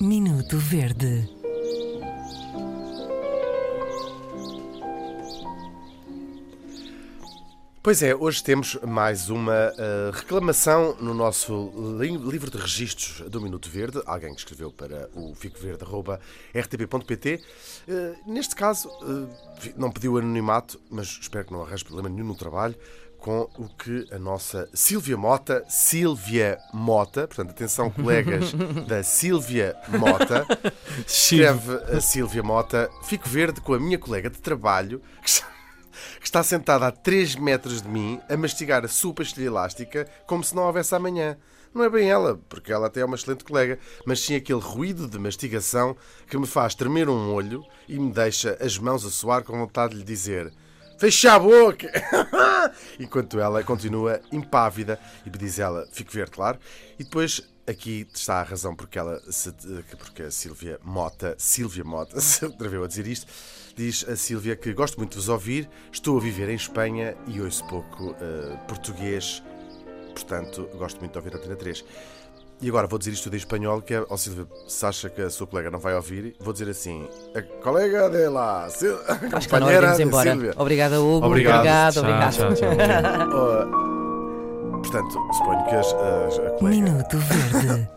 Minuto Verde. Pois é, hoje temos mais uma uh, reclamação no nosso li livro de registros do Minuto Verde, alguém que escreveu para o ficoverde.rtp.pt. Uh, neste caso, uh, não pediu anonimato, mas espero que não arranje problema nenhum no trabalho, com o que a nossa Silvia Mota, Silvia Mota, portanto, atenção, colegas da Silvia Mota, escreve a Silvia Mota, Fico Verde com a minha colega de trabalho, que que está sentada a 3 metros de mim a mastigar a sua pastilha elástica como se não houvesse amanhã. Não é bem ela, porque ela até é uma excelente colega, mas sim aquele ruído de mastigação que me faz tremer um olho e me deixa as mãos a soar com vontade de lhe dizer Fecha a boca! Enquanto ela continua impávida e me diz ela, fico ver, claro. E depois aqui está a razão porque ela se, porque a Silvia Mota, Silvia Mota, se atreveu a dizer isto. Diz a Silvia que gosto muito de vos ouvir, estou a viver em Espanha e ouço pouco uh, português, portanto gosto muito de ouvir a Antena 3. E agora vou dizer isto tudo em espanhol, que é, oh Silvia, se acha que a sua colega não vai ouvir, vou dizer assim, a colega dela, Sil a Acho que não iremos embora. Silvia. Obrigada, Hugo. Obrigado. Obrigado, Tchau, obrigado. tchau, tchau. Oh, portanto, suponho que as- as- a colega Minuto Verde.